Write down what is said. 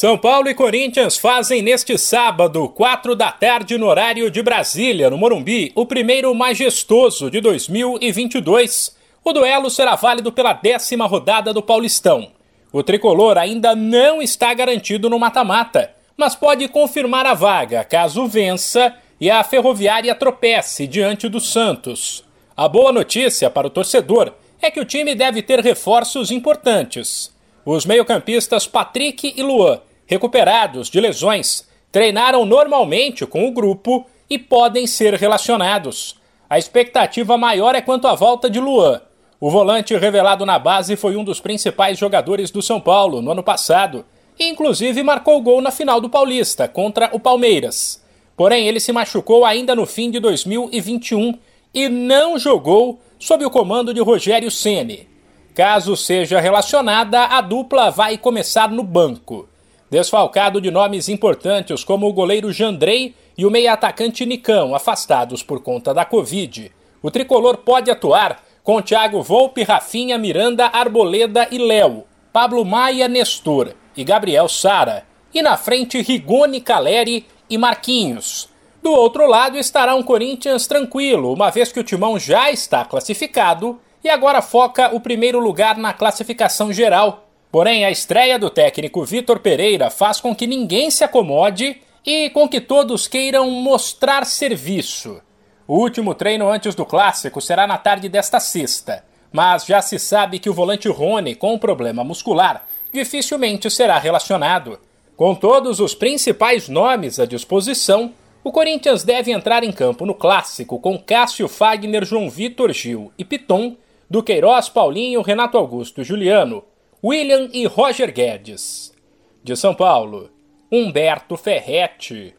São Paulo e Corinthians fazem neste sábado, 4 da tarde, no horário de Brasília, no Morumbi, o primeiro majestoso de 2022. O duelo será válido pela décima rodada do Paulistão. O tricolor ainda não está garantido no mata-mata, mas pode confirmar a vaga caso vença e a Ferroviária tropece diante do Santos. A boa notícia para o torcedor é que o time deve ter reforços importantes. Os meio-campistas Patrick e Luan recuperados de lesões, treinaram normalmente com o grupo e podem ser relacionados. A expectativa maior é quanto à volta de Luan. O volante revelado na base foi um dos principais jogadores do São Paulo no ano passado e, inclusive, marcou gol na final do Paulista contra o Palmeiras. Porém, ele se machucou ainda no fim de 2021 e não jogou sob o comando de Rogério Ceni. Caso seja relacionada, a dupla vai começar no banco desfalcado de nomes importantes como o goleiro Jandrei e o meia-atacante Nicão, afastados por conta da Covid. O tricolor pode atuar com Thiago Volpe, Rafinha, Miranda, Arboleda e Léo, Pablo Maia, Nestor e Gabriel Sara. E na frente Rigoni, Caleri e Marquinhos. Do outro lado estará um Corinthians tranquilo, uma vez que o timão já está classificado e agora foca o primeiro lugar na classificação geral, Porém, a estreia do técnico Vitor Pereira faz com que ninguém se acomode e com que todos queiram mostrar serviço. O último treino antes do clássico será na tarde desta sexta, mas já se sabe que o volante Rony, com um problema muscular, dificilmente será relacionado. Com todos os principais nomes à disposição, o Corinthians deve entrar em campo no clássico com Cássio Fagner, João Vitor Gil e Piton, do Queiroz, Paulinho, Renato Augusto Juliano, William e Roger Guedes. De São Paulo, Humberto Ferretti.